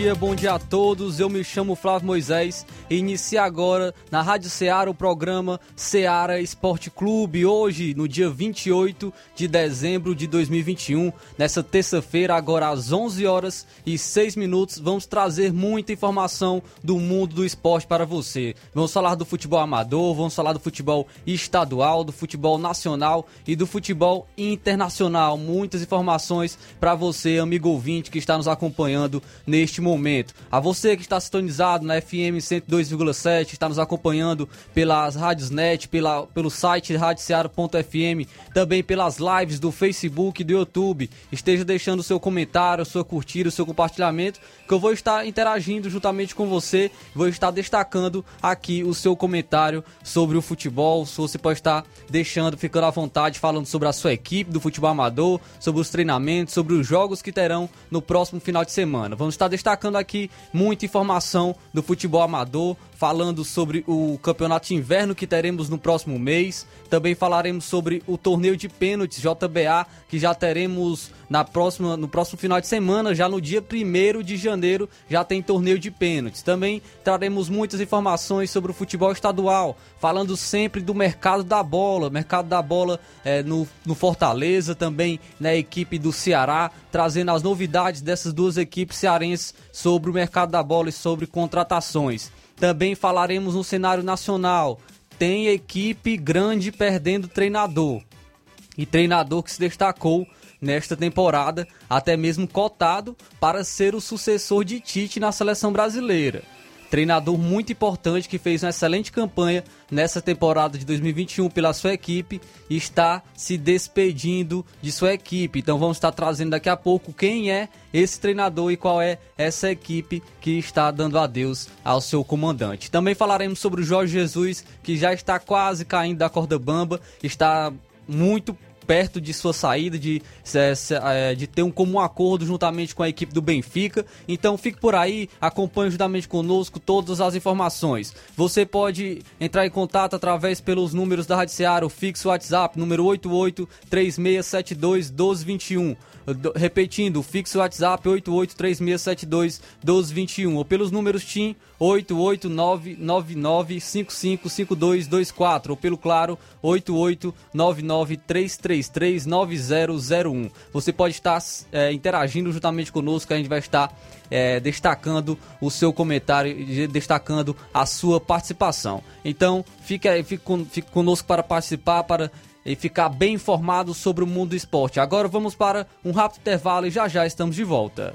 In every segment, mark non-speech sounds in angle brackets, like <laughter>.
Dia, bom dia a todos. Eu me chamo Flávio Moisés inicia agora na Rádio Ceará o programa Ceará Esporte Clube. Hoje, no dia 28 de dezembro de 2021, nessa terça-feira, agora às 11 horas e 6 minutos, vamos trazer muita informação do mundo do esporte para você. Vamos falar do futebol amador, vamos falar do futebol estadual, do futebol nacional e do futebol internacional. Muitas informações para você, amigo ouvinte que está nos acompanhando neste momento. A você que está sintonizado na FM 102,7, está nos acompanhando pelas rádios net, pela, pelo site radioceara.fm, também pelas lives do Facebook e do YouTube. Esteja deixando seu comentário, sua curtida, seu compartilhamento, que eu vou estar interagindo juntamente com você, vou estar destacando aqui o seu comentário sobre o futebol. Você pode estar deixando, ficando à vontade, falando sobre a sua equipe do futebol amador, sobre os treinamentos, sobre os jogos que terão no próximo final de semana. Vamos está destacando aqui muita informação do futebol amador, people falando sobre o campeonato de inverno que teremos no próximo mês. Também falaremos sobre o torneio de pênaltis JBA, que já teremos na próxima, no próximo final de semana, já no dia 1 de janeiro, já tem torneio de pênaltis. Também traremos muitas informações sobre o futebol estadual, falando sempre do mercado da bola, mercado da bola é, no, no Fortaleza, também na equipe do Ceará, trazendo as novidades dessas duas equipes cearenses sobre o mercado da bola e sobre contratações. Também falaremos no cenário nacional. Tem equipe grande perdendo treinador. E treinador que se destacou nesta temporada, até mesmo cotado para ser o sucessor de Tite na seleção brasileira treinador muito importante que fez uma excelente campanha nessa temporada de 2021 pela sua equipe e está se despedindo de sua equipe. Então vamos estar trazendo daqui a pouco quem é esse treinador e qual é essa equipe que está dando adeus ao seu comandante. Também falaremos sobre o Jorge Jesus, que já está quase caindo da corda bamba, está muito perto de sua saída, de, é, de ter um comum acordo juntamente com a equipe do Benfica. Então fique por aí, acompanhe juntamente conosco todas as informações. Você pode entrar em contato através pelos números da Rádio Seara, o fixo WhatsApp, número 88 3672 1221 repetindo, fixo WhatsApp 8836721221 ou pelos números TIM 88999555224 ou pelo claro 88993339001. Você pode estar é, interagindo juntamente conosco, a gente vai estar é, destacando o seu comentário, destacando a sua participação. Então, fique, fique, fique conosco para participar, para e ficar bem informado sobre o mundo do esporte. Agora vamos para um rápido intervalo e já já estamos de volta.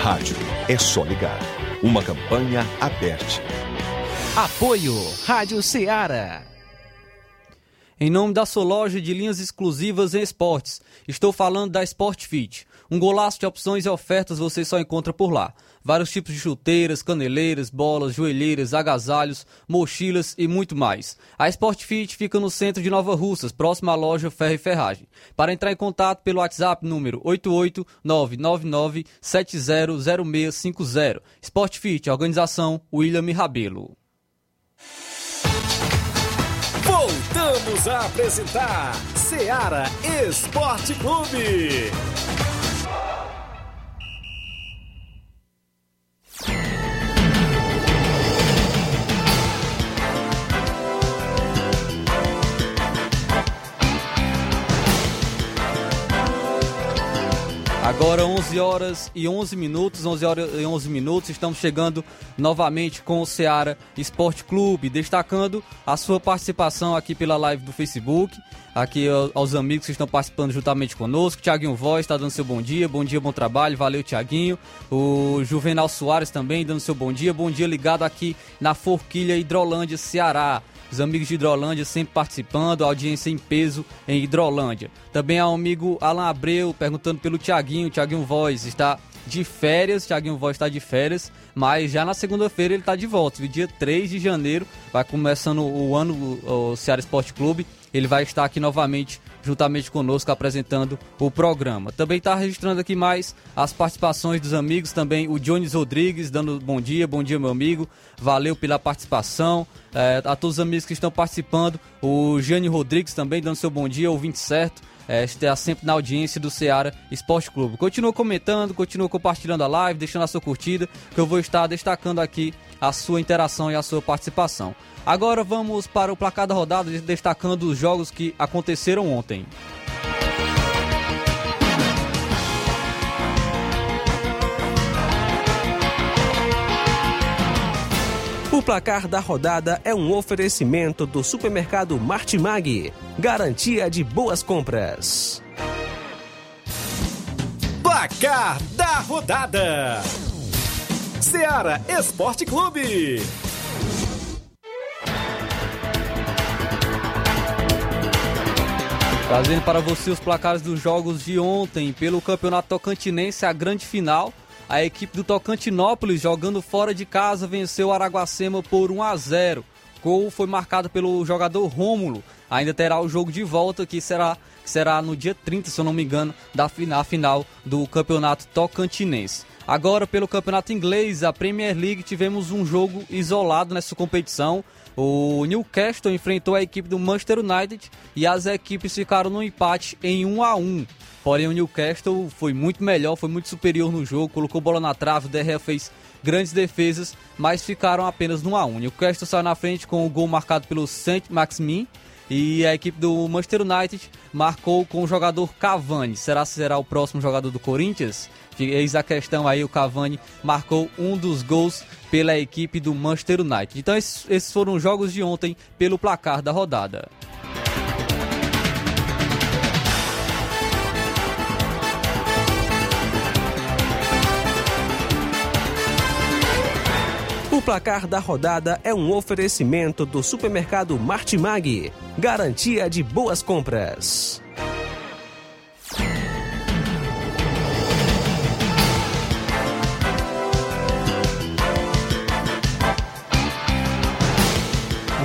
Rádio é só ligar. Uma campanha aberta. Apoio Rádio Ceará. Em nome da sua loja de linhas exclusivas em esportes, estou falando da Sport Fit. Um golaço de opções e ofertas você só encontra por lá. Vários tipos de chuteiras, caneleiras, bolas, joelheiras, agasalhos, mochilas e muito mais. A Sport Fit fica no centro de Nova Russas, próximo à loja Ferro e Ferragem. Para entrar em contato pelo WhatsApp número 88999700650. Sport Fit, organização William Rabelo. Voltamos a apresentar Seara Esporte Clube. Yeah. Agora 11 horas e 11 minutos, 11 horas e 11 minutos, estamos chegando novamente com o Ceará Esporte Clube, destacando a sua participação aqui pela live do Facebook, aqui aos amigos que estão participando juntamente conosco, Tiaguinho Voz está dando seu bom dia, bom dia, bom trabalho, valeu Tiaguinho, o Juvenal Soares também dando seu bom dia, bom dia ligado aqui na Forquilha Hidrolândia, Ceará, os amigos de Hidrolândia sempre participando, audiência em peso em Hidrolândia. Também um amigo Alan Abreu perguntando pelo Tiaguinho, Tiaguinho Voz está de férias, Tiaguinho Voz está de férias, mas já na segunda-feira ele está de volta. No dia 3 de janeiro vai começando o ano o Ceará Esporte Clube, ele vai estar aqui novamente juntamente conosco apresentando o programa. Também está registrando aqui mais as participações dos amigos, também o Jones Rodrigues dando bom dia, bom dia meu amigo, valeu pela participação, é, a todos os amigos que estão participando, o Jane Rodrigues também dando seu bom dia, ouvinte certo, é, está sempre na audiência do Ceará Esporte Clube. Continua comentando, continua compartilhando a live, deixando a sua curtida, que eu vou estar destacando aqui a sua interação e a sua participação. Agora vamos para o placar da rodada, destacando os jogos que aconteceram ontem. O placar da rodada é um oferecimento do supermercado Martimag, garantia de boas compras. Placar da rodada: Seara Esporte Clube. Trazendo para você os placares dos jogos de ontem pelo Campeonato Tocantinense, a grande final. A equipe do Tocantinópolis, jogando fora de casa, venceu o Araguacema por 1 a 0. O gol foi marcado pelo jogador Rômulo. Ainda terá o jogo de volta que será, que será no dia 30, se eu não me engano, da final, final do Campeonato Tocantinense. Agora, pelo Campeonato Inglês, a Premier League, tivemos um jogo isolado nessa competição. O Newcastle enfrentou a equipe do Manchester United e as equipes ficaram no empate em 1 a 1. Porém, o Newcastle foi muito melhor, foi muito superior no jogo, colocou bola na trave, o DRE fez grandes defesas, mas ficaram apenas no 1 a 1. O Newcastle saiu na frente com o gol marcado pelo Saint Maximin e a equipe do Manchester United marcou com o jogador Cavani. Será que será o próximo jogador do Corinthians? Eis a questão aí, o Cavani marcou um dos gols pela equipe do Manchester United. Então esses, foram os jogos de ontem pelo placar da rodada. O placar da rodada é um oferecimento do supermercado Martimag, garantia de boas compras.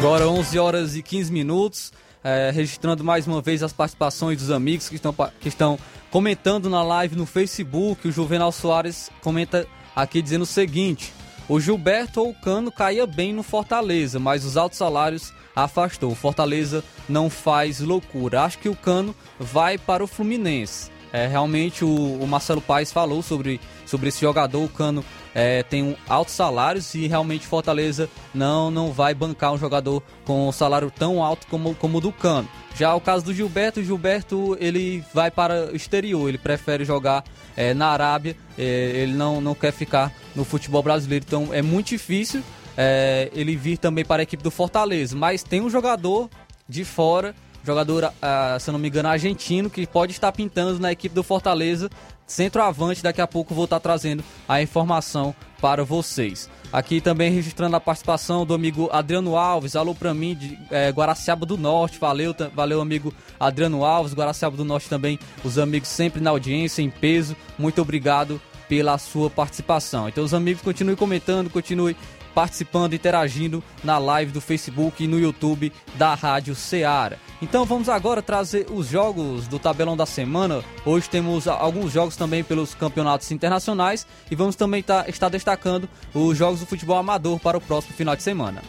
Agora 11 horas e 15 minutos, é, registrando mais uma vez as participações dos amigos que estão, que estão comentando na live no Facebook. O Juvenal Soares comenta aqui dizendo o seguinte: o Gilberto ou o Cano caía bem no Fortaleza, mas os altos salários afastou. O Fortaleza não faz loucura. Acho que o Cano vai para o Fluminense. É, realmente o, o Marcelo Paes falou sobre, sobre esse jogador, o Cano é, tem altos salários e realmente Fortaleza não, não vai bancar um jogador com um salário tão alto como, como o do Cano. Já o caso do Gilberto, o Gilberto ele vai para o exterior, ele prefere jogar é, na Arábia, é, ele não, não quer ficar no futebol brasileiro, então é muito difícil é, ele vir também para a equipe do Fortaleza. Mas tem um jogador de fora, jogador, ah, se eu não me engano, argentino, que pode estar pintando na equipe do Fortaleza, centroavante. Daqui a pouco vou estar trazendo a informação para vocês. Aqui também registrando a participação do amigo Adriano Alves, alô pra mim de é, Guaraciaba do Norte, valeu, valeu amigo Adriano Alves, Guaraciaba do Norte também, os amigos sempre na audiência, em peso, muito obrigado pela sua participação. Então os amigos continuem comentando, continuem participando, interagindo na live do Facebook e no YouTube da Rádio Ceará. Então vamos agora trazer os jogos do tabelão da semana. Hoje temos alguns jogos também pelos campeonatos internacionais e vamos também tá, estar destacando os jogos do futebol amador para o próximo final de semana.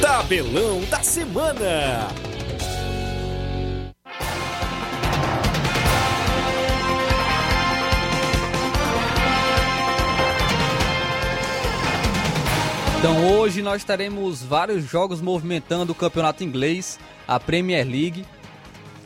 Tabelão da semana. Então hoje nós teremos vários jogos movimentando o campeonato inglês, a Premier League.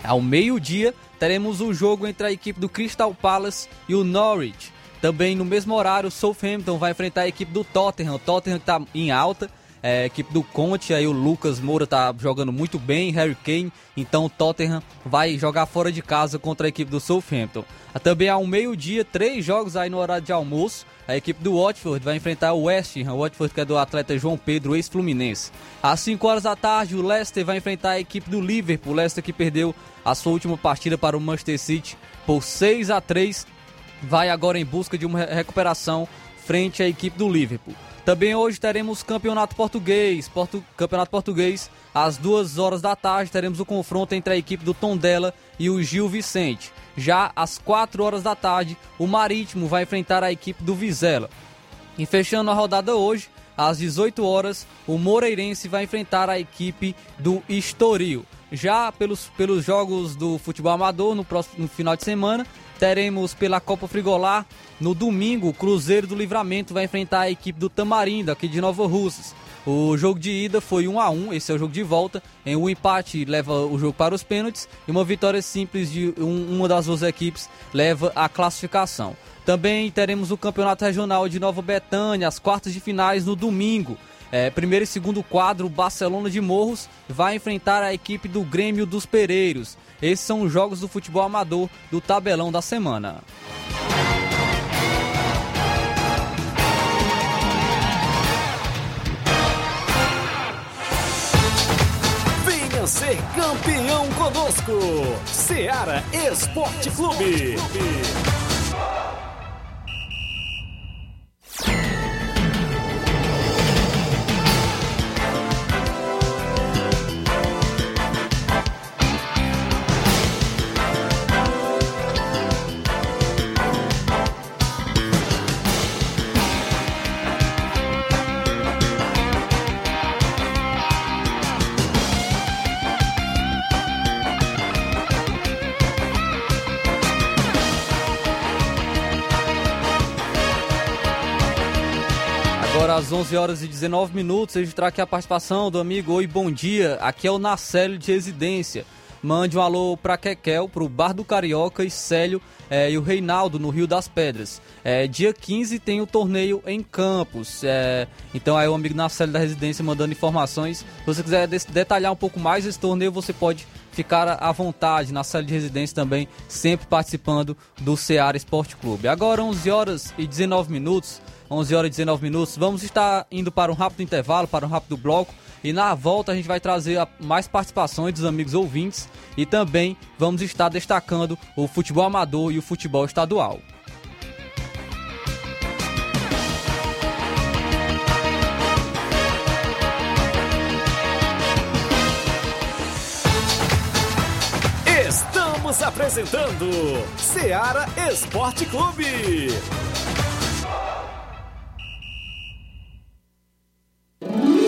Ao meio-dia teremos o jogo entre a equipe do Crystal Palace e o Norwich. Também no mesmo horário, o Southampton vai enfrentar a equipe do Tottenham. O Tottenham está em alta. É, a equipe do Conte, aí o Lucas Moura tá jogando muito bem, Harry Kane, então o Tottenham vai jogar fora de casa contra a equipe do Southampton. Também um meio-dia, três jogos aí no horário de almoço. A equipe do Watford vai enfrentar o West Ham, o Watford que é do atleta João Pedro, ex-fluminense. Às 5 horas da tarde, o Leicester vai enfrentar a equipe do Liverpool. O Leicester que perdeu a sua última partida para o Manchester City por 6 a 3 vai agora em busca de uma recuperação frente à equipe do Liverpool. Também hoje teremos campeonato português, Portu... campeonato português às 2 horas da tarde teremos o confronto entre a equipe do Tondela e o Gil Vicente. Já às 4 horas da tarde, o Marítimo vai enfrentar a equipe do Vizela. E fechando a rodada hoje, às 18 horas, o Moreirense vai enfrentar a equipe do Estoril. Já pelos, pelos jogos do futebol amador, no próximo no final de semana, teremos pela Copa Frigolá, no domingo, o Cruzeiro do Livramento vai enfrentar a equipe do Tamarindo, aqui de Nova Russas. O jogo de ida foi 1 a 1 esse é o jogo de volta. Em um empate leva o jogo para os pênaltis e uma vitória simples de um, uma das duas equipes leva a classificação. Também teremos o Campeonato Regional de Nova Betânia, as quartas de finais no domingo. É, primeiro e segundo quadro, Barcelona de Morros vai enfrentar a equipe do Grêmio dos Pereiros. Esses são os jogos do futebol amador do tabelão da semana. ser campeão conosco. Seara Esporte Clube. Às 11 horas e 19 minutos, registrar aqui a participação do amigo Oi, bom dia. Aqui é o Nacélio de Residência. Mande um alô pra Kekel, pro Bar do Carioca e Célio é, e o Reinaldo no Rio das Pedras. É, dia 15 tem o torneio em Campos. É, então aí o amigo Nacélio da Residência mandando informações. Se você quiser detalhar um pouco mais esse torneio, você pode ficar à vontade na sala de residência também, sempre participando do Ceará Esporte Clube. Agora 11 horas e 19 minutos. 11 horas e 19 minutos. Vamos estar indo para um rápido intervalo, para um rápido bloco. E na volta a gente vai trazer mais participações dos amigos ouvintes e também vamos estar destacando o futebol amador e o futebol estadual. Estamos apresentando Seara Esporte Clube. you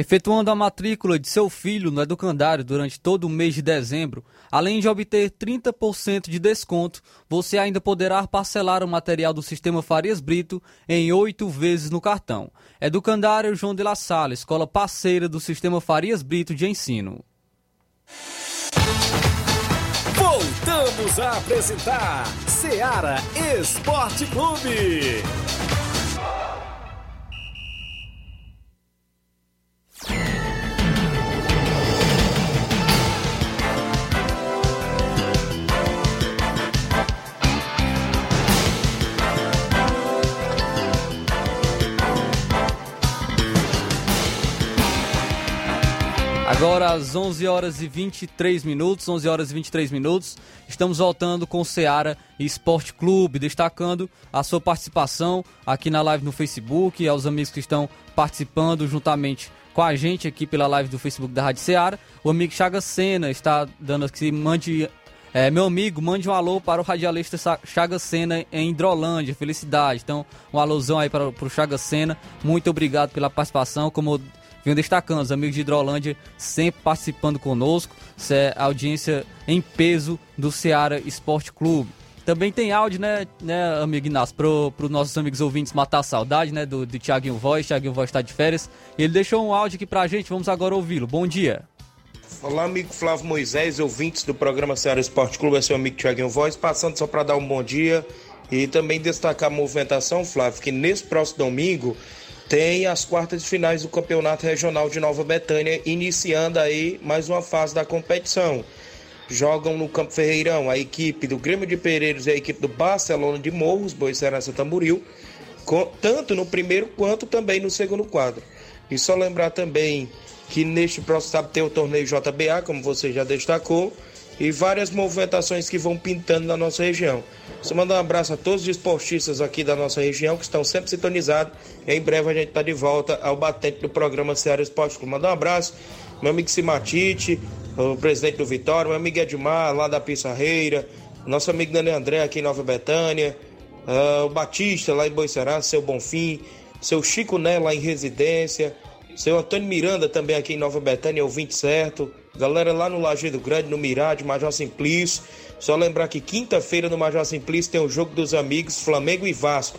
Efetuando a matrícula de seu filho no educandário durante todo o mês de dezembro, além de obter 30% de desconto, você ainda poderá parcelar o material do Sistema Farias Brito em oito vezes no cartão. Educandário João de La Salle, escola parceira do Sistema Farias Brito de Ensino. Voltamos a apresentar Seara Esporte Clube. Agora às 11 horas e 23 minutos, 11 horas e 23 minutos, estamos voltando com o Seara Esporte Clube, destacando a sua participação aqui na live no Facebook, aos amigos que estão participando juntamente com a gente aqui pela live do Facebook da Rádio Seara. O amigo Chaga Sena está dando aqui, mande é, meu amigo, mande um alô para o radialista Chaga Sena em Hidrolândia. Felicidade. Então, um alôzão aí para, para o Chaga Sena. Muito obrigado pela participação. Como venho destacando, os amigos de Hidrolândia sempre participando conosco. É audiência em peso do Ceará Esporte Clube. Também tem áudio, né, né amigo Inácio, para os nossos amigos ouvintes matar a saudade, né, do, do Thiaguinho Voz. Thiaguinho Voz está de férias. Ele deixou um áudio aqui para a gente, vamos agora ouvi-lo. Bom dia. Olá, amigo Flávio Moisés, ouvintes do programa Ceará Esporte Clube, é seu amigo Thiaguinho Voz, passando só para dar um bom dia e também destacar a movimentação, Flávio, que nesse próximo domingo tem as quartas de finais do Campeonato Regional de Nova Betânia, iniciando aí mais uma fase da competição. Jogam no Campo Ferreirão a equipe do Grêmio de Pereiros e a equipe do Barcelona de Morros, Boicerança Tamboril, tanto no primeiro quanto também no segundo quadro. E só lembrar também que neste próximo sábado tem o torneio JBA, como você já destacou, e várias movimentações que vão pintando na nossa região. Só mandar um abraço a todos os esportistas aqui da nossa região que estão sempre sintonizados. E em breve a gente está de volta ao batente do programa Ceará Esporte Clube. Mandar um abraço, meu amigo Simatite, o presidente do Vitória, meu amigo Edmar, lá da Pissarreira, nosso amigo Daniel André aqui em Nova Betânia, uh, o Batista lá em Boicerá, seu Bonfim, seu Chico Né lá em Residência, seu Antônio Miranda também aqui em Nova Betânia, ouvinte certo, Galera lá no Lajeado Grande, no Mirade, Major Simplício. Só lembrar que quinta-feira no Major Simplício tem o jogo dos amigos Flamengo e Vasco.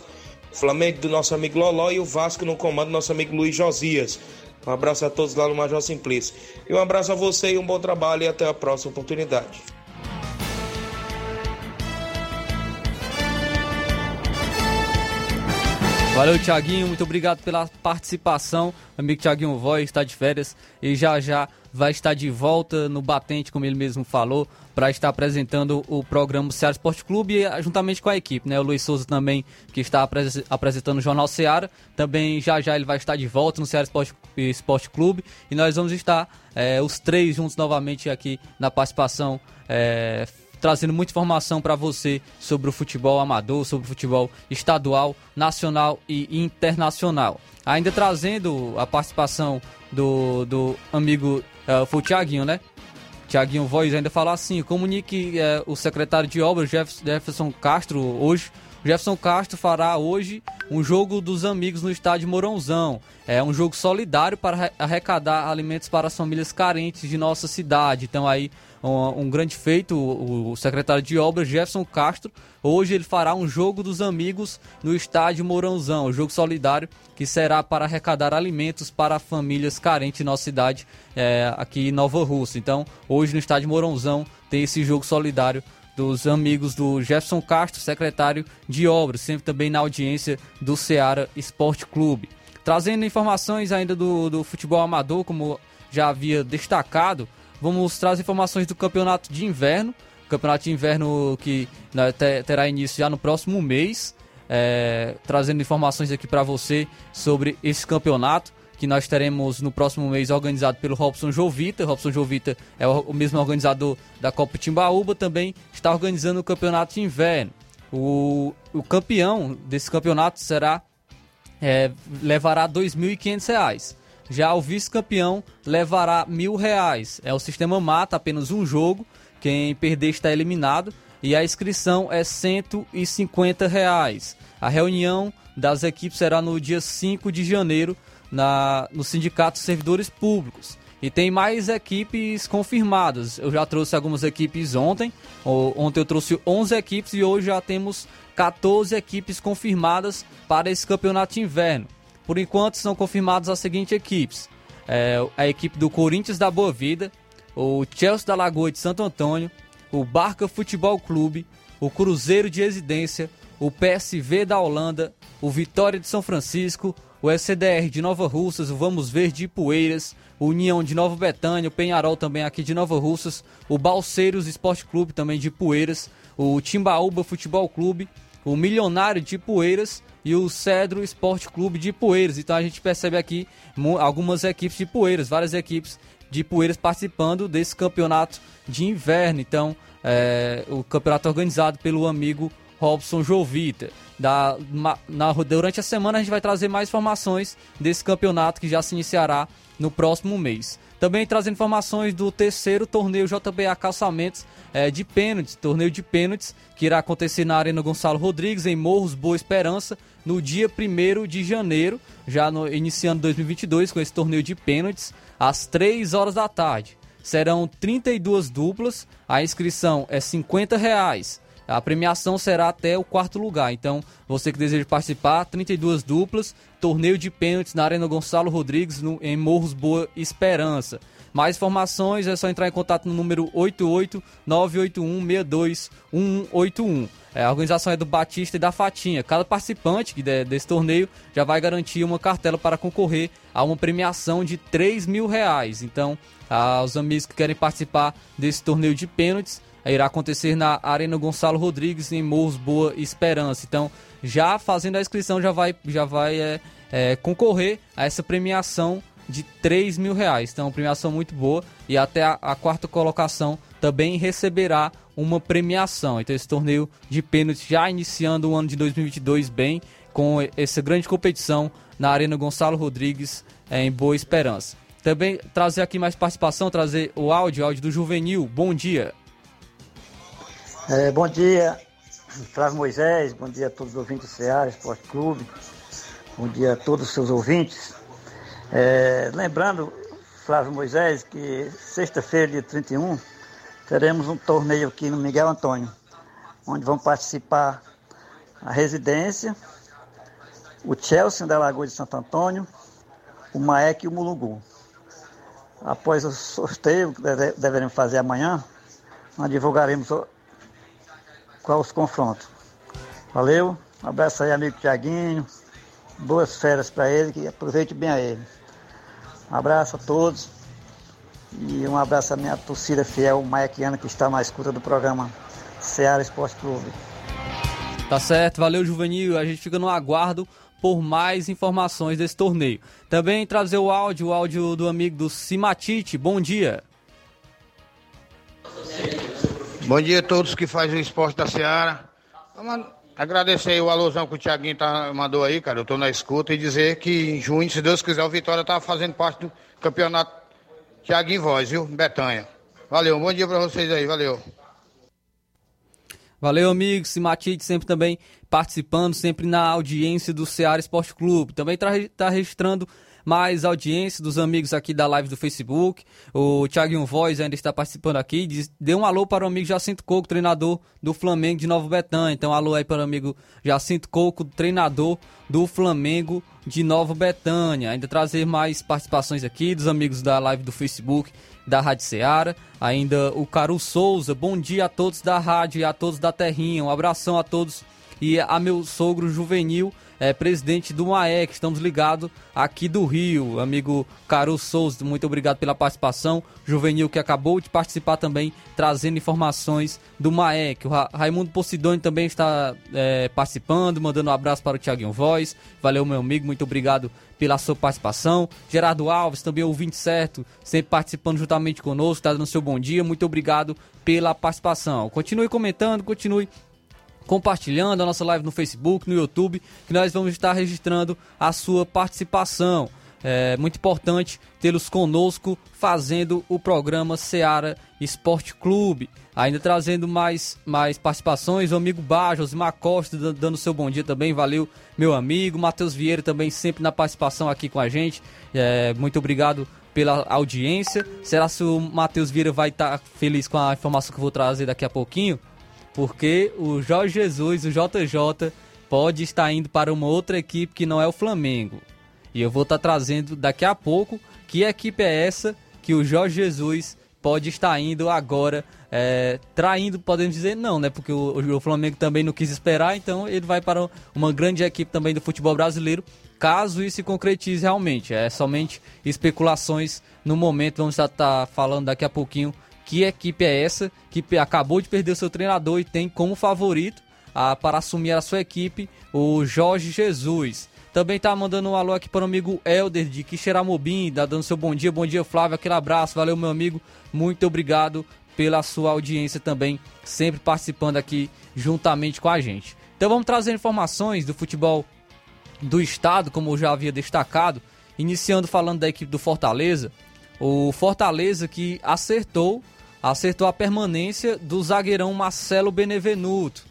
Flamengo do nosso amigo Loló e o Vasco no comando do nosso amigo Luiz Josias. Um abraço a todos lá no Major Simplício. E um abraço a você e um bom trabalho e até a próxima oportunidade. Valeu, Tiaguinho. Muito obrigado pela participação. amigo Tiaguinho Voz está de férias e já já vai estar de volta no Batente, como ele mesmo falou, para estar apresentando o programa Ceará Esporte Clube eh, juntamente com a equipe, né? O Luiz Souza também, que está apresentando o Jornal Ceará. Também já já ele vai estar de volta no Ceará Esporte, Esporte Clube e nós vamos estar é, os três juntos novamente aqui na participação é, trazendo muita informação para você sobre o futebol amador, sobre o futebol estadual, nacional e internacional. Ainda trazendo a participação do, do amigo, uh, foi o Tiaguinho, né? Tiaguinho Voz ainda fala assim: comunique uh, o secretário de obras, Jefferson Castro, hoje. Jefferson Castro fará hoje um jogo dos amigos no estádio Mourãozão. É um jogo solidário para arrecadar alimentos para as famílias carentes de nossa cidade. Então aí um, um grande feito, o, o, secretário de obras Jefferson Castro. Hoje ele fará um jogo dos amigos no estádio Mourãozão, um jogo solidário que será para arrecadar alimentos para famílias carentes em nossa cidade, é, aqui em Nova Rússia. Então, hoje no estádio Mourãozão tem esse jogo solidário dos amigos do Jefferson Castro, secretário de obras, sempre também na audiência do Ceará Esporte Clube. Trazendo informações ainda do, do futebol amador, como já havia destacado, Vamos trazer informações do campeonato de inverno. Campeonato de inverno que né, terá início já no próximo mês. É, trazendo informações aqui para você sobre esse campeonato que nós teremos no próximo mês organizado pelo Robson Jovita. Robson Jovita é o mesmo organizador da Copa Timbaúba, também está organizando o campeonato de inverno. O, o campeão desse campeonato será é, levará R$ 2.500. Já o vice-campeão levará mil reais. É o sistema mata, apenas um jogo. Quem perder está eliminado. E a inscrição é 150 reais. A reunião das equipes será no dia 5 de janeiro na, no Sindicato de Servidores Públicos. E tem mais equipes confirmadas. Eu já trouxe algumas equipes ontem. Ontem eu trouxe 11 equipes e hoje já temos 14 equipes confirmadas para esse campeonato de inverno. Por enquanto são confirmados as seguintes equipes: é, a equipe do Corinthians da Boa Vida, o Chelsea da Lagoa de Santo Antônio, o Barca Futebol Clube, o Cruzeiro de Residência, o PSV da Holanda, o Vitória de São Francisco, o SDR de Nova Russas, o Vamos Ver de Poeiras, o União de Nova Betânia, o Penharol também aqui de Nova Russas, o Balseiros Esporte Clube também de Poeiras, o Timbaúba Futebol Clube, o Milionário de Poeiras e o Cedro Esporte Clube de Poeiras. Então a gente percebe aqui algumas equipes de Poeiras, várias equipes de Poeiras participando desse campeonato de inverno. Então, é, o campeonato organizado pelo amigo Robson Jovita. Da, na, durante a semana a gente vai trazer mais informações desse campeonato que já se iniciará no próximo mês. Também trazendo informações do terceiro torneio JBA Calçamentos é, de pênaltis, torneio de pênaltis, que irá acontecer na Arena Gonçalo Rodrigues, em Morros Boa Esperança, no dia 1 de janeiro, já no, iniciando 2022 com esse torneio de pênaltis, às 3 horas da tarde. Serão 32 duplas, a inscrição é 50 reais. A premiação será até o quarto lugar. Então, você que deseja participar, 32 duplas, torneio de pênaltis na Arena Gonçalo Rodrigues, no, em Morros Boa Esperança. Mais informações é só entrar em contato no número 88 981 É, a organização é do Batista e da Fatinha. Cada participante de, desse torneio já vai garantir uma cartela para concorrer a uma premiação de 3 mil reais. Então, aos amigos que querem participar desse torneio de pênaltis, irá acontecer na Arena Gonçalo Rodrigues, em Morros Boa Esperança. Então, já fazendo a inscrição, já vai, já vai é, é, concorrer a essa premiação de 3 mil reais. Então, premiação muito boa. E até a, a, quarta colocação também receberá uma premiação. Então, esse torneio de pênaltis já iniciando o ano de 2022 bem, com essa grande competição na Arena Gonçalo Rodrigues, é, em Boa Esperança. Também trazer aqui mais participação, trazer o áudio, áudio do Juvenil. Bom dia. É, bom dia, Flávio Moisés. Bom dia a todos os ouvintes do Ceará Esporte Clube. Bom dia a todos os seus ouvintes. É, lembrando, Flávio Moisés, que sexta-feira, dia 31, teremos um torneio aqui no Miguel Antônio, onde vão participar a residência, o Chelsea da Lagoa de Santo Antônio, o Maek e o Mulungu. Após o sorteio que deveremos fazer amanhã, nós divulgaremos qual os confrontos. Valeu, um abraço aí, amigo Tiaguinho, boas férias para ele, que aproveite bem a ele. Um abraço a todos e um abraço à minha torcida fiel maiaquiana que está na escuta do programa Ceará Esporte Clube. Tá certo, valeu Juvenil, a gente fica no aguardo por mais informações desse torneio. Também trazer o áudio, o áudio do amigo do Simatite. Bom dia. Bom dia a todos que fazem o esporte da Seara. Agradecer o alusão que o Thiaguinho tá, mandou aí, cara. Eu tô na escuta e dizer que em junho, se Deus quiser, o Vitória tá fazendo parte do campeonato Thiaguinho Voz, viu? Betanha. Valeu, bom dia para vocês aí, valeu. Valeu, amigo. Simatite sempre também participando, sempre na audiência do Ceará Esporte Clube. Também está tá registrando mais audiência dos amigos aqui da live do Facebook. O Thiaguinho Voz ainda está participando aqui. Diz, dê um alô para o amigo Jacinto Coco, treinador do Flamengo de Nova Betânia. Então, alô aí para o amigo Jacinto Coco, treinador do Flamengo de Nova Betânia. Ainda trazer mais participações aqui dos amigos da live do Facebook da Rádio Ceará. Ainda o Caru Souza. Bom dia a todos da rádio e a todos da Terrinha. Um abração a todos e a meu sogro juvenil é, presidente do MAEC. Estamos ligados aqui do Rio. Amigo Caro Souza, muito obrigado pela participação. Juvenil que acabou de participar também, trazendo informações do MAEC. O Ra Raimundo Posidoni também está é, participando, mandando um abraço para o Tiaguinho Voz. Valeu, meu amigo, muito obrigado pela sua participação. Gerardo Alves, também ouvinte certo, sempre participando juntamente conosco, está dando seu bom dia. Muito obrigado pela participação. Continue comentando, continue compartilhando a nossa live no Facebook, no YouTube, que nós vamos estar registrando a sua participação. É muito importante tê-los conosco fazendo o programa Seara Esporte Clube. Ainda trazendo mais, mais participações, o amigo Bajos, Costa dando seu bom dia também, valeu meu amigo. Matheus Vieira também sempre na participação aqui com a gente. É, muito obrigado pela audiência. Será que o Matheus Vieira vai estar feliz com a informação que eu vou trazer daqui a pouquinho? Porque o Jorge Jesus, o JJ, pode estar indo para uma outra equipe que não é o Flamengo. E eu vou estar trazendo daqui a pouco que equipe é essa que o Jorge Jesus pode estar indo agora, é, traindo, podemos dizer não, né? Porque o, o, Flamengo também não quis esperar, então ele vai para uma grande equipe também do futebol brasileiro, caso isso se concretize realmente. É somente especulações no momento, vamos estar falando daqui a pouquinho que equipe é essa que acabou de perder o seu treinador e tem como favorito a, para assumir a sua equipe o Jorge Jesus. Também tá mandando um alô aqui para o amigo Elder de Quixeramobim, tá dando seu bom dia, bom dia Flávio, aquele abraço, valeu meu amigo, muito obrigado pela sua audiência também, sempre participando aqui juntamente com a gente. Então vamos trazer informações do futebol do estado, como eu já havia destacado, iniciando falando da equipe do Fortaleza. O Fortaleza que acertou acertou a permanência do zagueirão Marcelo Benevenuto.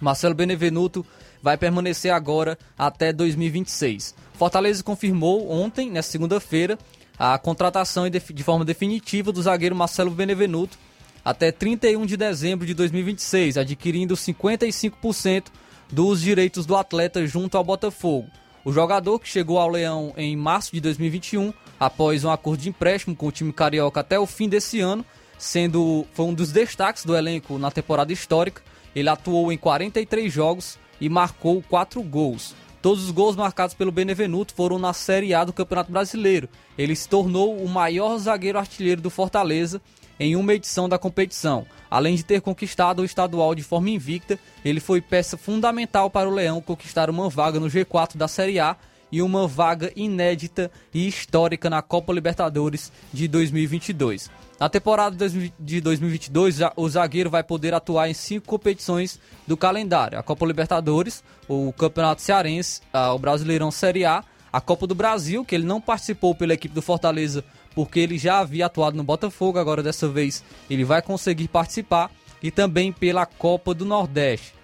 Marcelo Benevenuto vai permanecer agora até 2026. Fortaleza confirmou ontem, nesta segunda-feira, a contratação de forma definitiva do zagueiro Marcelo Benevenuto até 31 de dezembro de 2026, adquirindo 55% dos direitos do atleta junto ao Botafogo. O jogador que chegou ao Leão em março de 2021, após um acordo de empréstimo com o time carioca até o fim desse ano, sendo foi um dos destaques do elenco na temporada histórica. Ele atuou em 43 jogos e marcou 4 gols. Todos os gols marcados pelo Benevenuto foram na Série A do Campeonato Brasileiro. Ele se tornou o maior zagueiro artilheiro do Fortaleza em uma edição da competição. Além de ter conquistado o estadual de forma invicta, ele foi peça fundamental para o Leão conquistar uma vaga no G4 da Série A e uma vaga inédita e histórica na Copa Libertadores de 2022. Na temporada de 2022, o zagueiro vai poder atuar em cinco competições do calendário: a Copa Libertadores, o Campeonato Cearense, o Brasileirão Série A, a Copa do Brasil, que ele não participou pela equipe do Fortaleza porque ele já havia atuado no Botafogo, agora dessa vez ele vai conseguir participar, e também pela Copa do Nordeste.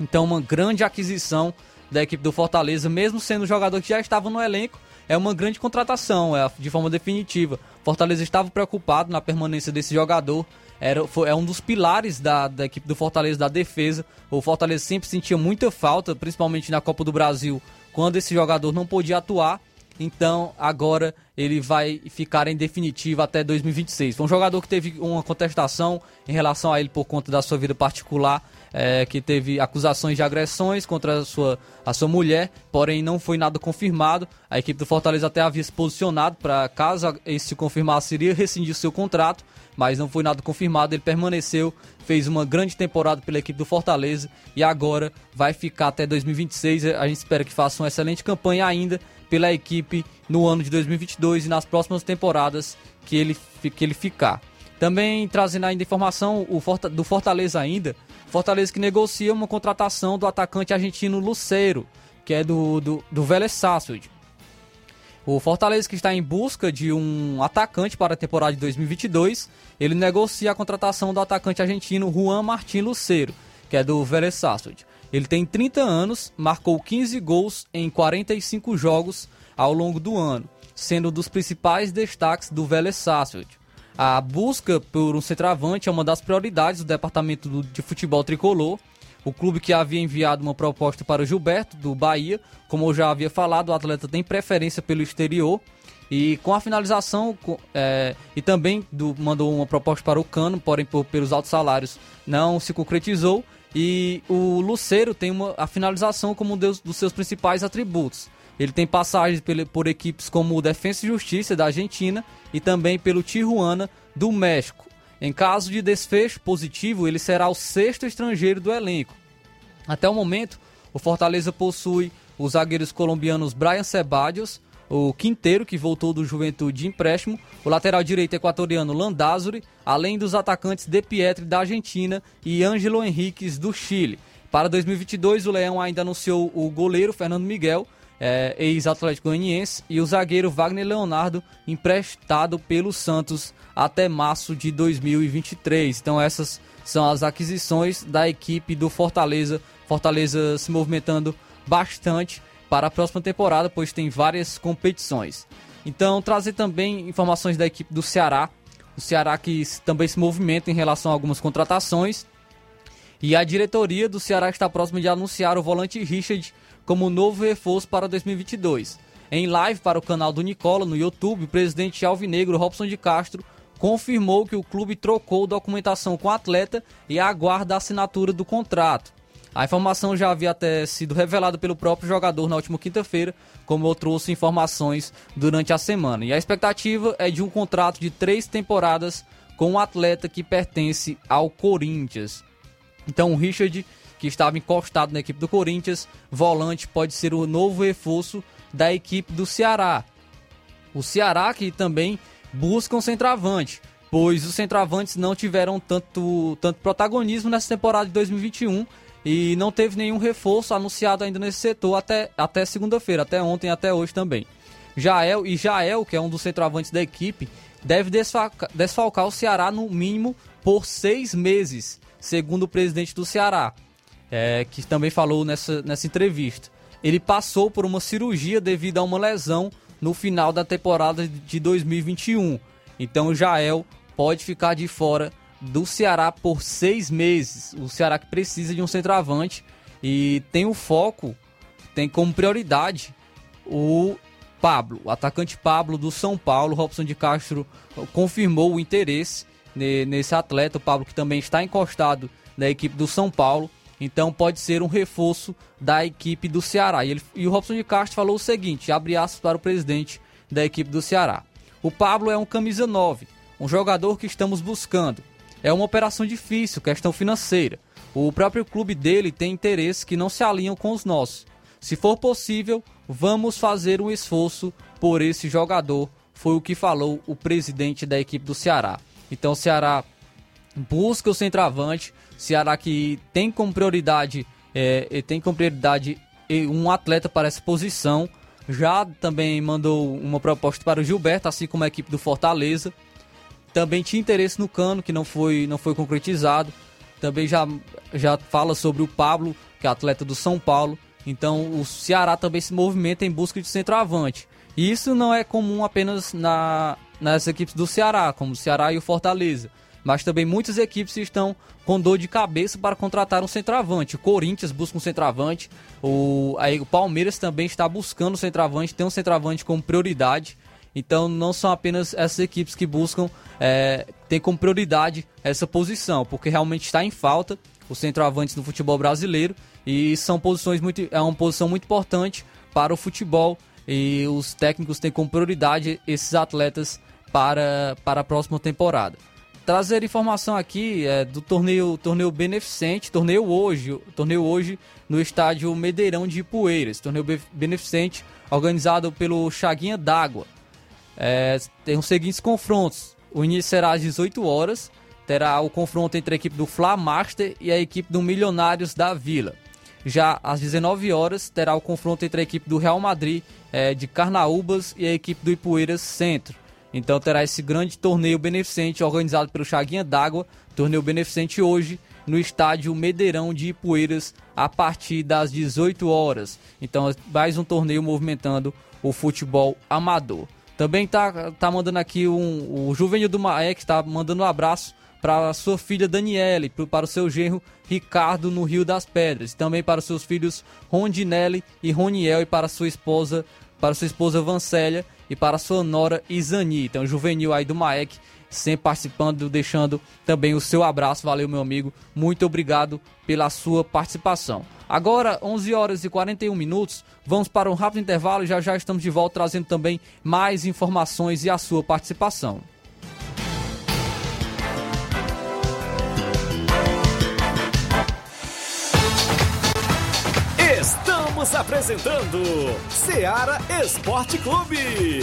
Então, uma grande aquisição da equipe do Fortaleza, mesmo sendo um jogador que já estava no elenco, é uma grande contratação, é de forma definitiva. Fortaleza estava preocupado na permanência desse jogador. Era, foi, é um dos pilares da, da equipe do Fortaleza da defesa. O Fortaleza sempre sentia muita falta, principalmente na Copa do Brasil, quando esse jogador não podia atuar. Então agora ele vai ficar em definitivo até 2026. Foi um jogador que teve uma contestação em relação a ele por conta da sua vida particular, é, que teve acusações de agressões contra a sua, a sua mulher, porém não foi nada confirmado. A equipe do Fortaleza até havia se posicionado para, caso isso se confirmasse, iria rescindir seu contrato, mas não foi nada confirmado. Ele permaneceu, fez uma grande temporada pela equipe do Fortaleza e agora vai ficar até 2026. A gente espera que faça uma excelente campanha ainda pela equipe no ano de 2022 e nas próximas temporadas que ele, que ele ficar. Também trazendo ainda informação do Fortaleza ainda, Fortaleza que negocia uma contratação do atacante argentino Lucero, que é do, do, do Vélez Sarsfield. O Fortaleza que está em busca de um atacante para a temporada de 2022, ele negocia a contratação do atacante argentino Juan Martín Lucero, que é do Vélez Sarsfield. Ele tem 30 anos, marcou 15 gols em 45 jogos ao longo do ano, sendo um dos principais destaques do Vélez Sarsfield. A busca por um centroavante é uma das prioridades do departamento de futebol tricolor. O clube que havia enviado uma proposta para o Gilberto, do Bahia, como eu já havia falado, o atleta tem preferência pelo exterior. E com a finalização, é, e também do, mandou uma proposta para o Cano, porém por, pelos altos salários não se concretizou. E o Luceiro tem uma, a finalização como um dos, dos seus principais atributos. Ele tem passagens por, equipes como o Defensa e Justiça da Argentina e também pelo Tijuana do México. Em caso de desfecho positivo, ele será o sexto estrangeiro do elenco. Até o momento, o Fortaleza possui os zagueiros colombianos Brian Ceballos, o Quinteiro, que voltou do Juventude de empréstimo, o lateral direito equatoriano Landázuri, além dos atacantes De Pietri da Argentina e Ângelo Henriquez do Chile. Para 2022, o Leão ainda anunciou o goleiro Fernando Miguel, é, ex-Atlético Goianiense, e o zagueiro Wagner Leonardo, emprestado pelo Santos até março de 2023. Então essas são as aquisições da equipe do Fortaleza. Fortaleza se movimentando bastante para a próxima temporada, pois tem várias competições. Então, trazer também informações da equipe do Ceará. O Ceará que também se movimenta em relação a algumas contratações. E a diretoria do Ceará está próxima de anunciar o volante Richard como novo reforço para 2022. Em live para o canal do Nicola no YouTube, o presidente alvinegro Robson de Castro confirmou que o clube trocou documentação com o atleta e aguarda a assinatura do contrato. A informação já havia até sido revelada pelo próprio jogador na última quinta-feira, como eu trouxe informações durante a semana. E a expectativa é de um contrato de três temporadas com um atleta que pertence ao Corinthians. Então o Richard, que estava encostado na equipe do Corinthians, volante, pode ser o novo reforço da equipe do Ceará. O Ceará que também busca um centroavante, pois os centroavantes não tiveram tanto, tanto protagonismo nessa temporada de 2021 e não teve nenhum reforço anunciado ainda nesse setor até, até segunda-feira, até ontem até hoje também. Jael e Jael, que é um dos centroavantes da equipe, deve desfalcar, desfalcar o Ceará no mínimo por seis meses, segundo o presidente do Ceará, é, que também falou nessa, nessa entrevista. Ele passou por uma cirurgia devido a uma lesão no final da temporada de 2021. Então Jael pode ficar de fora do Ceará por seis meses. O Ceará que precisa de um centroavante e tem o foco, tem como prioridade o Pablo, o atacante Pablo do São Paulo. Robson de Castro confirmou o interesse nesse atleta, o Pablo que também está encostado na equipe do São Paulo. Então pode ser um reforço da equipe do Ceará. E, ele, e o Robson de Castro falou o seguinte: abre aspas para o presidente da equipe do Ceará. O Pablo é um camisa 9, um jogador que estamos buscando. É uma operação difícil, questão financeira. O próprio clube dele tem interesses que não se alinham com os nossos. Se for possível, vamos fazer um esforço por esse jogador, foi o que falou o presidente da equipe do Ceará. Então o Ceará busca o centroavante, Ceará que tem como prioridade, é, tem como prioridade um atleta para essa posição. Já também mandou uma proposta para o Gilberto, assim como a equipe do Fortaleza. Também tinha interesse no Cano, que não foi, não foi concretizado. Também já, já fala sobre o Pablo, que é atleta do São Paulo. Então o Ceará também se movimenta em busca de centroavante. E isso não é comum apenas na, nas equipes do Ceará, como o Ceará e o Fortaleza. Mas também muitas equipes estão com dor de cabeça para contratar um centroavante. O Corinthians busca um centroavante, o, aí, o Palmeiras também está buscando um centroavante, tem um centroavante como prioridade. Então não são apenas essas equipes que buscam, é, tem como prioridade essa posição, porque realmente está em falta os centroavantes no futebol brasileiro e são posições muito, é uma posição muito importante para o futebol e os técnicos têm como prioridade esses atletas para, para a próxima temporada. Trazer informação aqui é, do torneio, torneio beneficente, torneio hoje, torneio hoje no estádio Medeirão de Ipueiras, torneio beneficente organizado pelo Chaguinha d'Água. É, tem os seguintes confrontos. O início será às 18 horas. Terá o confronto entre a equipe do Fla Master e a equipe do Milionários da Vila. Já às 19 horas terá o confronto entre a equipe do Real Madrid é, de Carnaúbas e a equipe do Ipueiras Centro. Então terá esse grande torneio beneficente organizado pelo Chaguinha d'Água, torneio beneficente hoje no estádio Medeirão de Ipueiras a partir das 18 horas. Então mais um torneio movimentando o futebol amador. Também tá, tá mandando aqui um, o Juvenil do Maek, está mandando um abraço para sua filha Daniele, para o seu genro Ricardo no Rio das Pedras, também para os seus filhos Rondinelli e Roniel e para sua esposa, para sua esposa Vancélia e para sua nora Isani. Então, juvenil aí do Maek, sempre participando, deixando também o seu abraço. Valeu, meu amigo. Muito obrigado pela sua participação. Agora, 11 horas e 41 minutos, vamos para um rápido intervalo e já já estamos de volta trazendo também mais informações e a sua participação. Estamos apresentando Seara Esporte Clube.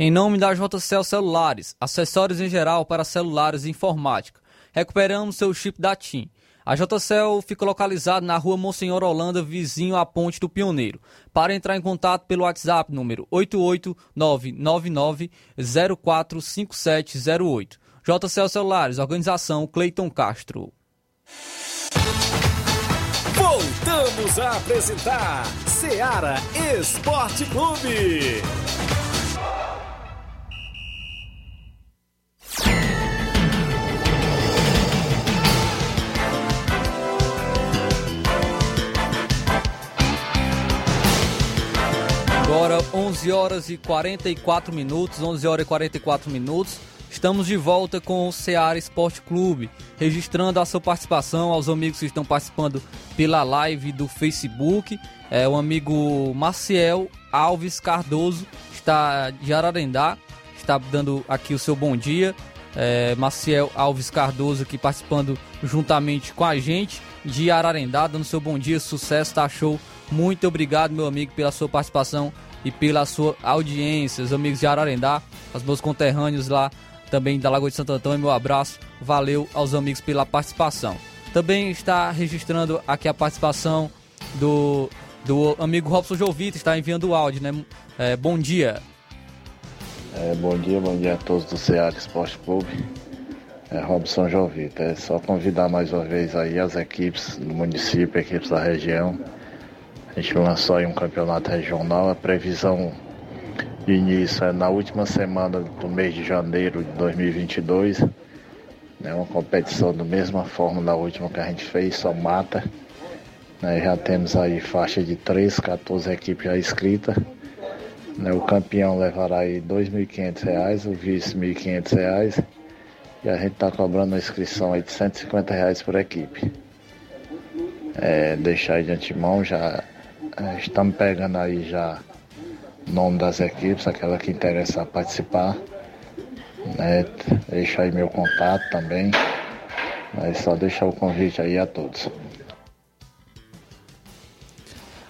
Em nome da JCL Celulares, acessórios em geral para celulares e informática. Recuperamos seu chip da TIM. A JCL fica localizada na rua Monsenhor Holanda, vizinho à Ponte do Pioneiro. Para entrar em contato pelo WhatsApp, número 88999045708. JCL Celulares, organização Cleiton Castro. Voltamos a apresentar Seara Esporte Clube. 11 horas e 44 minutos, 11 horas e 44 minutos. Estamos de volta com o Ceará Esporte Clube, registrando a sua participação aos amigos que estão participando pela live do Facebook. É, o amigo Maciel Alves Cardoso está de Ararendá, está dando aqui o seu bom dia. É, Maciel Alves Cardoso aqui participando juntamente com a gente de Ararendá, dando seu bom dia, sucesso, tá show. Muito obrigado, meu amigo, pela sua participação e pela sua audiência. Os amigos de Ararendá, os meus conterrâneos lá também da Lagoa de Santo Antônio, meu abraço. Valeu aos amigos pela participação. Também está registrando aqui a participação do, do amigo Robson Jovita, está enviando o áudio, né? É, bom dia. É, bom dia, bom dia a todos do Ceará Esporte Clube. É Robson Jovita. É só convidar mais uma vez aí as equipes do município, equipes da região. A gente lançou aí um campeonato regional. A previsão de início é na última semana do mês de janeiro de 2022. É uma competição da mesma forma da última que a gente fez, só mata. Né, já temos aí faixa de 3, 14 equipes já inscritas. Né, o campeão levará aí R$ 2.500, o vice R$ 1.500 e a gente está cobrando uma inscrição aí de 150 reais por equipe. É, deixar de antemão, já estamos pegando aí já nome das equipes, aquela que interessa participar. Né, deixar aí meu contato também. Mas só deixar o convite aí a todos.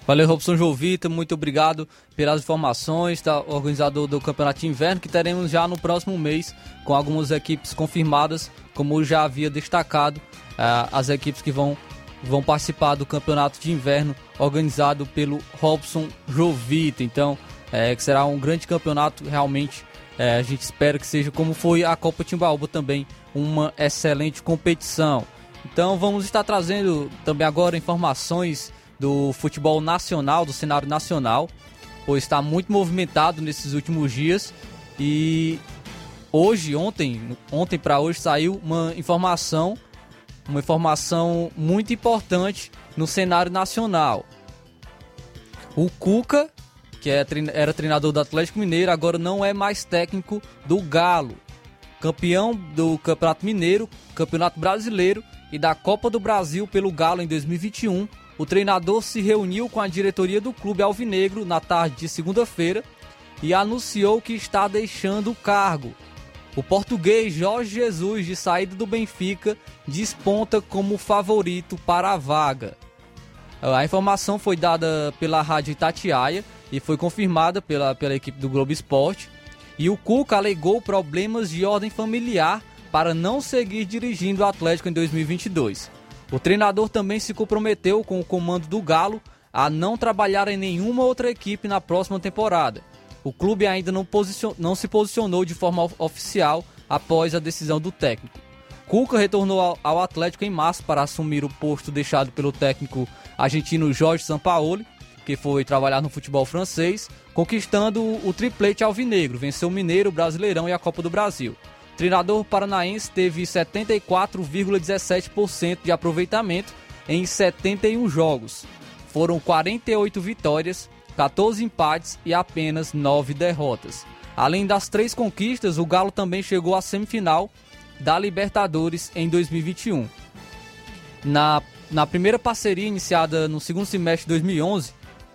Valeu, Robson Jovita, muito obrigado pelas informações, tá, organizador do Campeonato de Inverno, que teremos já no próximo mês, com algumas equipes confirmadas, como já havia destacado, uh, as equipes que vão, vão participar do Campeonato de Inverno, organizado pelo Robson Jovita. Então, é, que será um grande campeonato, realmente, é, a gente espera que seja como foi a Copa Timbaúba também, uma excelente competição. Então, vamos estar trazendo também agora informações do futebol nacional, do cenário nacional, pois está muito movimentado nesses últimos dias e hoje, ontem, ontem para hoje saiu uma informação, uma informação muito importante no cenário nacional. O Cuca, que é era treinador do Atlético Mineiro, agora não é mais técnico do Galo. Campeão do Campeonato Mineiro, Campeonato Brasileiro e da Copa do Brasil pelo Galo em 2021, o treinador se reuniu com a diretoria do clube alvinegro na tarde de segunda-feira e anunciou que está deixando o cargo. O português Jorge Jesus, de saída do Benfica, desponta como favorito para a vaga. A informação foi dada pela rádio Itatiaia e foi confirmada pela, pela equipe do Globo Esporte. E o Cuca alegou problemas de ordem familiar para não seguir dirigindo o Atlético em 2022. O treinador também se comprometeu com o comando do Galo a não trabalhar em nenhuma outra equipe na próxima temporada. O clube ainda não, não se posicionou de forma oficial após a decisão do técnico. Cuca retornou ao Atlético em março para assumir o posto deixado pelo técnico argentino Jorge Sampaoli, que foi trabalhar no futebol francês, conquistando o triplete alvinegro, venceu o Mineiro, o Brasileirão e a Copa do Brasil treinador paranaense teve 74,17% de aproveitamento em 71 jogos. Foram 48 vitórias, 14 empates e apenas 9 derrotas. Além das três conquistas, o Galo também chegou à semifinal da Libertadores em 2021. Na, na primeira parceria iniciada no segundo semestre de 2011,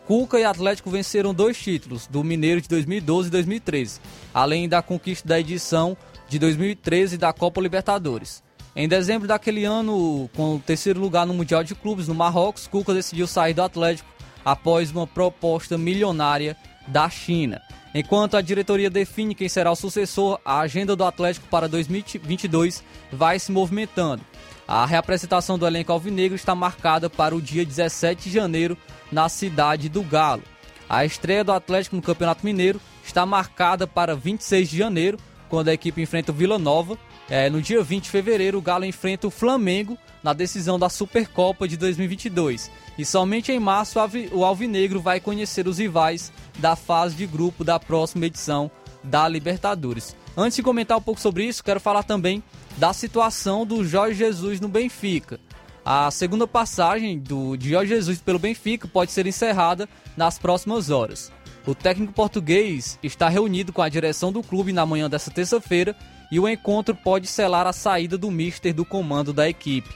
Cuca e Atlético venceram dois títulos, do Mineiro de 2012 e 2013, além da conquista da edição de 2013 da Copa Libertadores. Em dezembro daquele ano, com o terceiro lugar no Mundial de Clubes no Marrocos, Cuca decidiu sair do Atlético após uma proposta milionária da China. Enquanto a diretoria define quem será o sucessor, a agenda do Atlético para 2022 vai se movimentando. A reapresentação do elenco alvinegro está marcada para o dia 17 de janeiro na cidade do Galo. A estreia do Atlético no Campeonato Mineiro está marcada para 26 de janeiro, quando a equipe enfrenta o Vila Nova. É, no dia 20 de fevereiro, o Galo enfrenta o Flamengo na decisão da Supercopa de 2022. E somente em março o Alvinegro vai conhecer os rivais da fase de grupo da próxima edição da Libertadores. Antes de comentar um pouco sobre isso, quero falar também da situação do Jorge Jesus no Benfica. A segunda passagem do, de Jorge Jesus pelo Benfica pode ser encerrada nas próximas horas. O técnico português está reunido com a direção do clube na manhã desta terça-feira e o encontro pode selar a saída do mister do comando da equipe.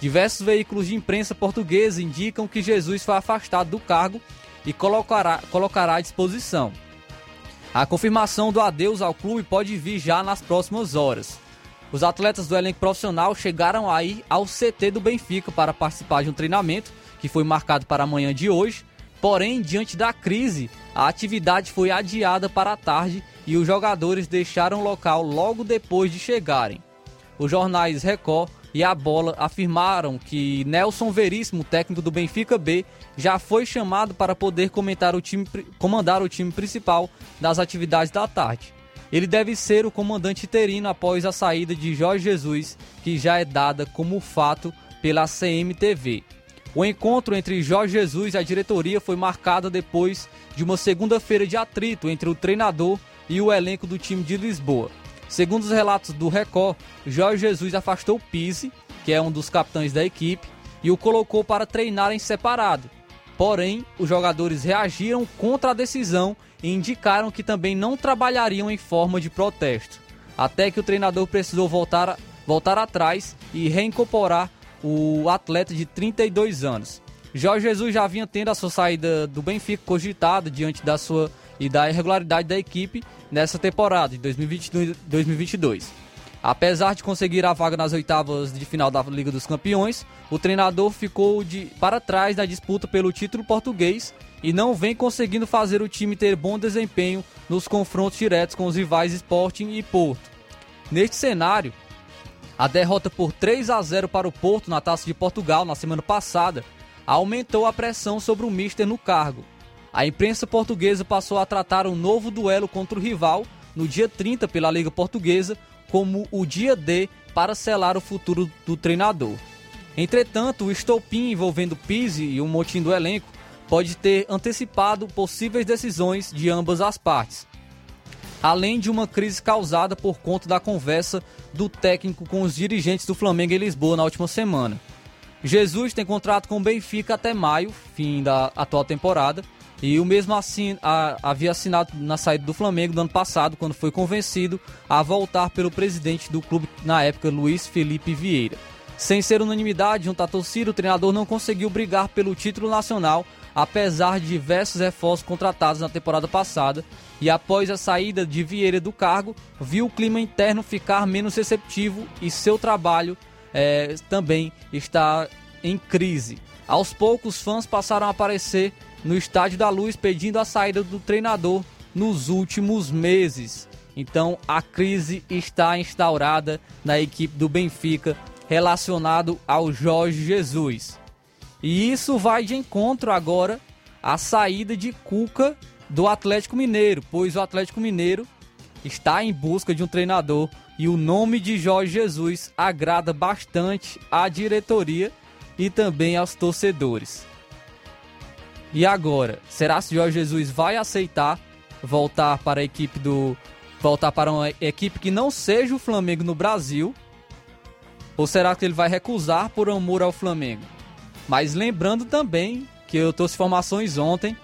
Diversos veículos de imprensa portuguesa indicam que Jesus foi afastado do cargo e colocará, colocará à disposição. A confirmação do adeus ao clube pode vir já nas próximas horas. Os atletas do elenco profissional chegaram aí ao CT do Benfica para participar de um treinamento que foi marcado para a manhã de hoje Porém, diante da crise, a atividade foi adiada para a tarde e os jogadores deixaram o local logo depois de chegarem. Os jornais Record e a Bola afirmaram que Nelson Veríssimo, técnico do Benfica B, já foi chamado para poder comentar o time, comandar o time principal das atividades da tarde. ele deve ser o comandante interino após a saída de Jorge Jesus, que já é dada como fato pela CMTV. O encontro entre Jorge Jesus e a diretoria foi marcado depois de uma segunda-feira de atrito entre o treinador e o elenco do time de Lisboa. Segundo os relatos do Record, Jorge Jesus afastou Pise, que é um dos capitães da equipe, e o colocou para treinar em separado. Porém, os jogadores reagiram contra a decisão e indicaram que também não trabalhariam em forma de protesto, até que o treinador precisou voltar, voltar atrás e reincorporar o atleta de 32 anos. Jorge Jesus já vinha tendo a sua saída do Benfica cogitada diante da sua e da irregularidade da equipe nessa temporada de 2022. Apesar de conseguir a vaga nas oitavas de final da Liga dos Campeões, o treinador ficou de, para trás na disputa pelo título português e não vem conseguindo fazer o time ter bom desempenho nos confrontos diretos com os rivais Sporting e Porto. Neste cenário, a derrota por 3 a 0 para o Porto na Taça de Portugal na semana passada aumentou a pressão sobre o Mister no cargo. A imprensa portuguesa passou a tratar um novo duelo contra o rival no dia 30 pela Liga Portuguesa como o dia D para selar o futuro do treinador. Entretanto, o estopim envolvendo Pise e o motim do elenco pode ter antecipado possíveis decisões de ambas as partes, além de uma crise causada por conta da conversa do técnico com os dirigentes do Flamengo em Lisboa na última semana. Jesus tem contrato com o Benfica até maio, fim da atual temporada, e o mesmo assim a, havia assinado na saída do Flamengo no ano passado, quando foi convencido a voltar pelo presidente do clube na época, Luiz Felipe Vieira. Sem ser unanimidade junto à torcida, o treinador não conseguiu brigar pelo título nacional, apesar de diversos reforços contratados na temporada passada, e após a saída de Vieira do cargo, viu o clima interno ficar menos receptivo e seu trabalho é, também está em crise. Aos poucos, fãs passaram a aparecer no Estádio da Luz pedindo a saída do treinador nos últimos meses. Então a crise está instaurada na equipe do Benfica relacionado ao Jorge Jesus. E isso vai de encontro agora à saída de Cuca do Atlético Mineiro, pois o Atlético Mineiro está em busca de um treinador e o nome de Jorge Jesus agrada bastante à diretoria e também aos torcedores. E agora, será que Jorge Jesus vai aceitar voltar para a equipe do voltar para uma equipe que não seja o Flamengo no Brasil? Ou será que ele vai recusar por amor ao Flamengo? Mas lembrando também que eu trouxe informações ontem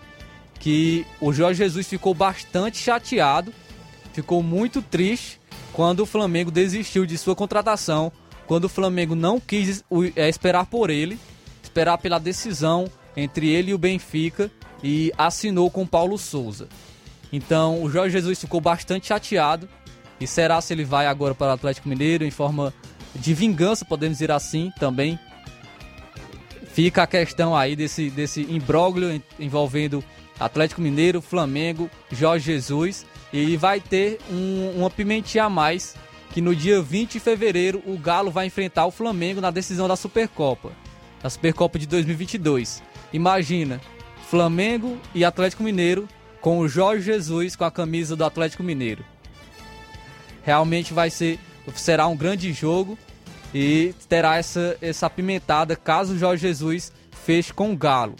que o Jorge Jesus ficou bastante chateado, ficou muito triste quando o Flamengo desistiu de sua contratação, quando o Flamengo não quis é, esperar por ele, esperar pela decisão entre ele e o Benfica e assinou com Paulo Souza. Então o Jorge Jesus ficou bastante chateado. E será se ele vai agora para o Atlético Mineiro em forma de vingança, podemos dizer assim também. Fica a questão aí desse, desse imbróglio envolvendo Atlético Mineiro, Flamengo, Jorge Jesus. E vai ter um, uma pimentinha a mais que no dia 20 de fevereiro o Galo vai enfrentar o Flamengo na decisão da Supercopa. Da Supercopa de 2022. Imagina, Flamengo e Atlético Mineiro com o Jorge Jesus com a camisa do Atlético Mineiro. Realmente vai ser será um grande jogo e terá essa essa apimentada caso o Jorge Jesus feche com o Galo.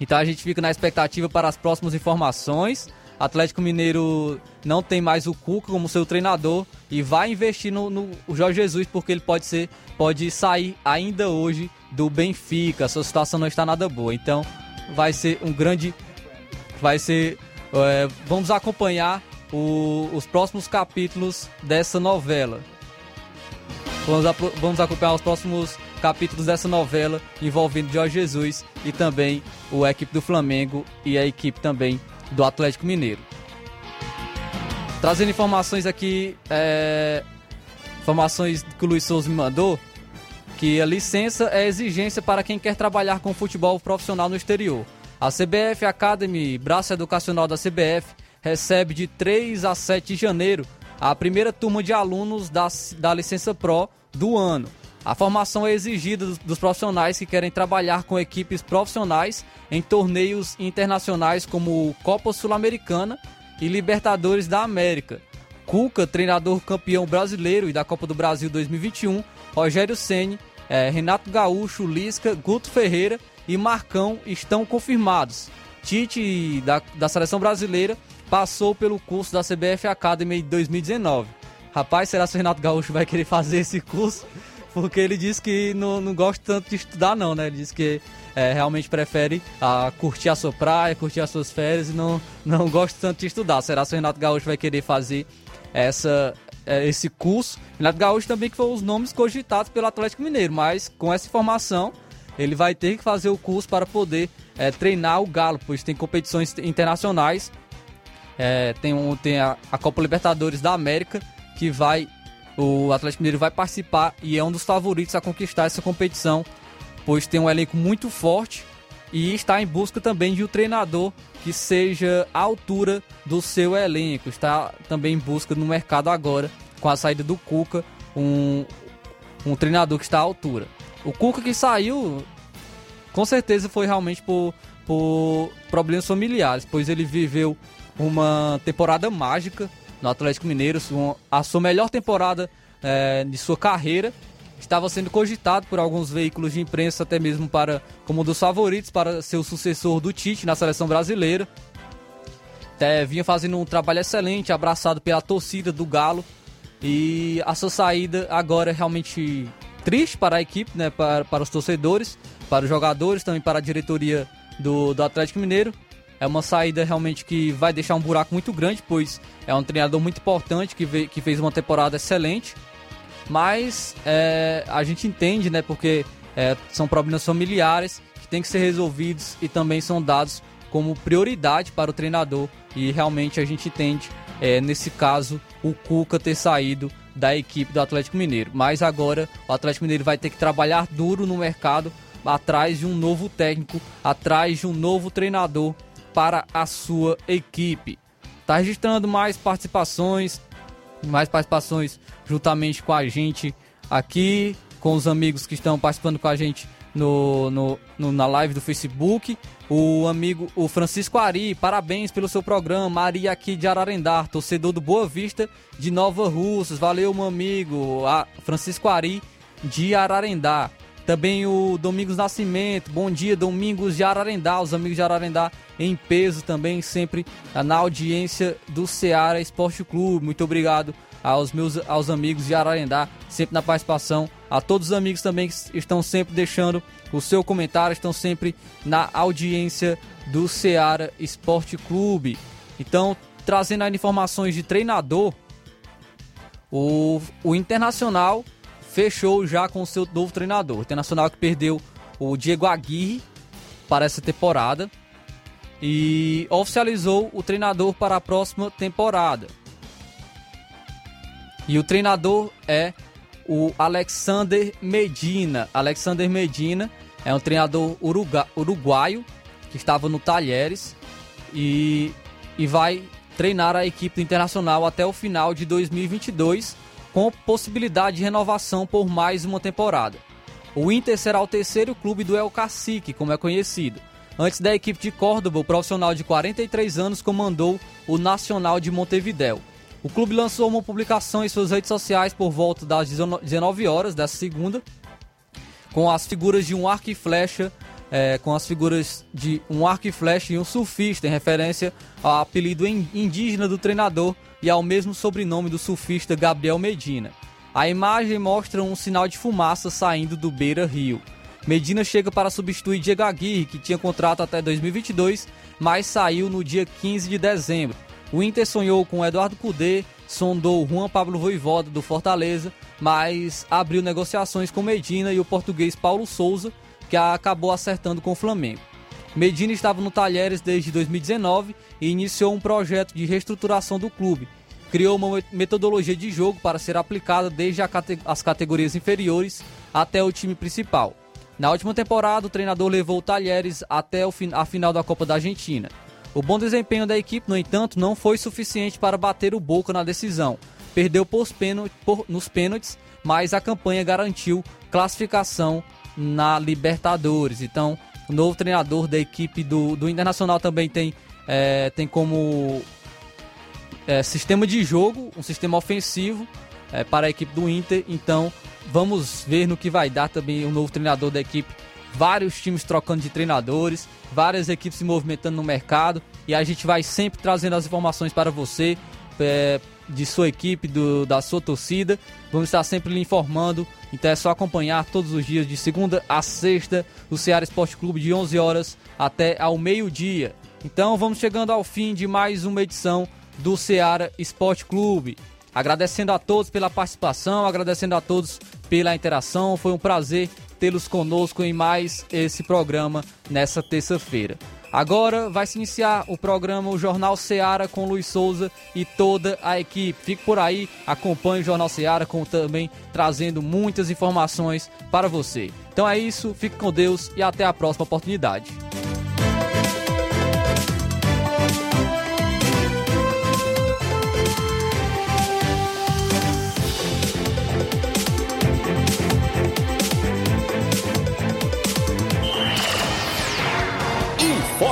Então a gente fica na expectativa para as próximas informações. Atlético Mineiro não tem mais o Cuca como seu treinador e vai investir no, no Jorge Jesus porque ele pode ser pode sair ainda hoje do Benfica. A sua situação não está nada boa. Então vai ser um grande. Vai ser. É, vamos acompanhar o, os próximos capítulos dessa novela. Vamos, vamos acompanhar os próximos capítulos dessa novela envolvendo Jorge Jesus e também o equipe do Flamengo e a equipe também do Atlético Mineiro. Trazendo informações aqui, é, informações que o Luiz Souza me mandou que a licença é exigência para quem quer trabalhar com futebol profissional no exterior. A CBF Academy, braço educacional da CBF, recebe de 3 a 7 de janeiro a primeira turma de alunos da, da licença Pro do ano. A formação é exigida dos, profissionais que querem trabalhar com equipes profissionais em torneios internacionais como Copa Sul-Americana e Libertadores da América. Cuca, treinador campeão brasileiro e da Copa do Brasil 2021, Rogério Ceni, é, Renato Gaúcho, Lisca, Guto Ferreira e Marcão estão confirmados. Tite, da, da seleção brasileira, passou pelo curso da CBF Academy de 2019. Rapaz, será que o Renato Gaúcho vai querer <laughs> fazer esse curso? Porque ele disse que não, não gosta tanto de estudar, não, né? Ele disse que é, realmente prefere a, curtir a sua praia, curtir as suas férias e não, não gosta tanto de estudar. Será que o Renato Gaúcho vai querer fazer essa, é, esse curso? Renato Gaúcho também que foi os nomes cogitados pelo Atlético Mineiro, mas com essa informação ele vai ter que fazer o curso para poder é, treinar o Galo, pois tem competições internacionais. É, tem um, tem a, a Copa Libertadores da América que vai o Atlético Mineiro vai participar e é um dos favoritos a conquistar essa competição, pois tem um elenco muito forte e está em busca também de um treinador que seja à altura do seu elenco. Está também em busca no mercado agora, com a saída do Cuca, um, um treinador que está à altura. O Cuca que saiu, com certeza foi realmente por, por problemas familiares, pois ele viveu uma temporada mágica no Atlético Mineiro, a sua melhor temporada é, de sua carreira. Estava sendo cogitado por alguns veículos de imprensa, até mesmo para como um dos favoritos para ser o sucessor do Tite na seleção brasileira. É, vinha fazendo um trabalho excelente, abraçado pela torcida do Galo. E a sua saída agora é realmente triste para a equipe, né, para, para os torcedores, para os jogadores, também para a diretoria do, do Atlético Mineiro. É uma saída realmente que vai deixar um buraco muito grande, pois é um treinador muito importante que, que fez uma temporada excelente. Mas é, a gente entende, né? Porque é, são problemas familiares que têm que ser resolvidos e também são dados como prioridade para o treinador. E realmente a gente entende, é, nesse caso, o Cuca ter saído da equipe do Atlético Mineiro. Mas agora o Atlético Mineiro vai ter que trabalhar duro no mercado atrás de um novo técnico, atrás de um novo treinador para a sua equipe. Está registrando mais participações, mais participações juntamente com a gente aqui, com os amigos que estão participando com a gente no, no, no, na live do Facebook. O amigo, o Francisco Ari, parabéns pelo seu programa. Maria aqui de Ararendá, torcedor do Boa Vista de Nova Russas. Valeu, meu amigo. A Francisco Ari de Ararendá. Também o Domingos Nascimento, bom dia, Domingos de Ararendá, os amigos de Ararendá em peso também, sempre na audiência do Ceará Esporte Clube. Muito obrigado aos meus aos amigos de Ararendá, sempre na participação. A todos os amigos também que estão sempre deixando o seu comentário, estão sempre na audiência do Ceará Esporte Clube. Então, trazendo aí informações de treinador, o, o Internacional fechou já com o seu novo treinador. O Internacional que perdeu o Diego Aguirre para essa temporada e oficializou o treinador para a próxima temporada. E o treinador é o Alexander Medina. Alexander Medina é um treinador uruguaio que estava no Talheres e, e vai treinar a equipe internacional até o final de 2022 com possibilidade de renovação por mais uma temporada. O Inter será o terceiro clube do El Cacique, como é conhecido. Antes da equipe de Córdoba, o profissional de 43 anos comandou o Nacional de Montevidéu. O clube lançou uma publicação em suas redes sociais por volta das 19 horas dessa segunda, com as figuras de um arco e flecha, é, com as figuras de um arco e flecha e um surfista, em referência ao apelido indígena do treinador, e ao mesmo sobrenome do surfista Gabriel Medina. A imagem mostra um sinal de fumaça saindo do Beira Rio. Medina chega para substituir Diego Aguirre, que tinha contrato até 2022, mas saiu no dia 15 de dezembro. O Inter sonhou com Eduardo Cudê, sondou Juan Pablo Voivoda do Fortaleza, mas abriu negociações com Medina e o português Paulo Souza, que acabou acertando com o Flamengo. Medina estava no Talheres desde 2019 e iniciou um projeto de reestruturação do clube. Criou uma metodologia de jogo para ser aplicada desde as categorias inferiores até o time principal. Na última temporada, o treinador levou o Talheres até a final da Copa da Argentina. O bom desempenho da equipe, no entanto, não foi suficiente para bater o Boca na decisão. Perdeu por, nos pênaltis, mas a campanha garantiu classificação na Libertadores. Então, o novo treinador da equipe do, do Internacional também tem, é, tem como é, sistema de jogo, um sistema ofensivo é, para a equipe do Inter. Então, vamos ver no que vai dar também o novo treinador da equipe. Vários times trocando de treinadores, várias equipes se movimentando no mercado e a gente vai sempre trazendo as informações para você. É, de sua equipe, do, da sua torcida. Vamos estar sempre lhe informando. Então é só acompanhar todos os dias, de segunda a sexta, o Ceará Esporte Clube, de 11 horas até ao meio-dia. Então vamos chegando ao fim de mais uma edição do Ceará Esporte Clube. Agradecendo a todos pela participação, agradecendo a todos pela interação. Foi um prazer tê-los conosco em mais esse programa nessa terça-feira. Agora vai se iniciar o programa o Jornal Seara com Luiz Souza e toda a equipe. Fique por aí, acompanhe o Jornal Seara com também trazendo muitas informações para você. Então é isso, fique com Deus e até a próxima oportunidade.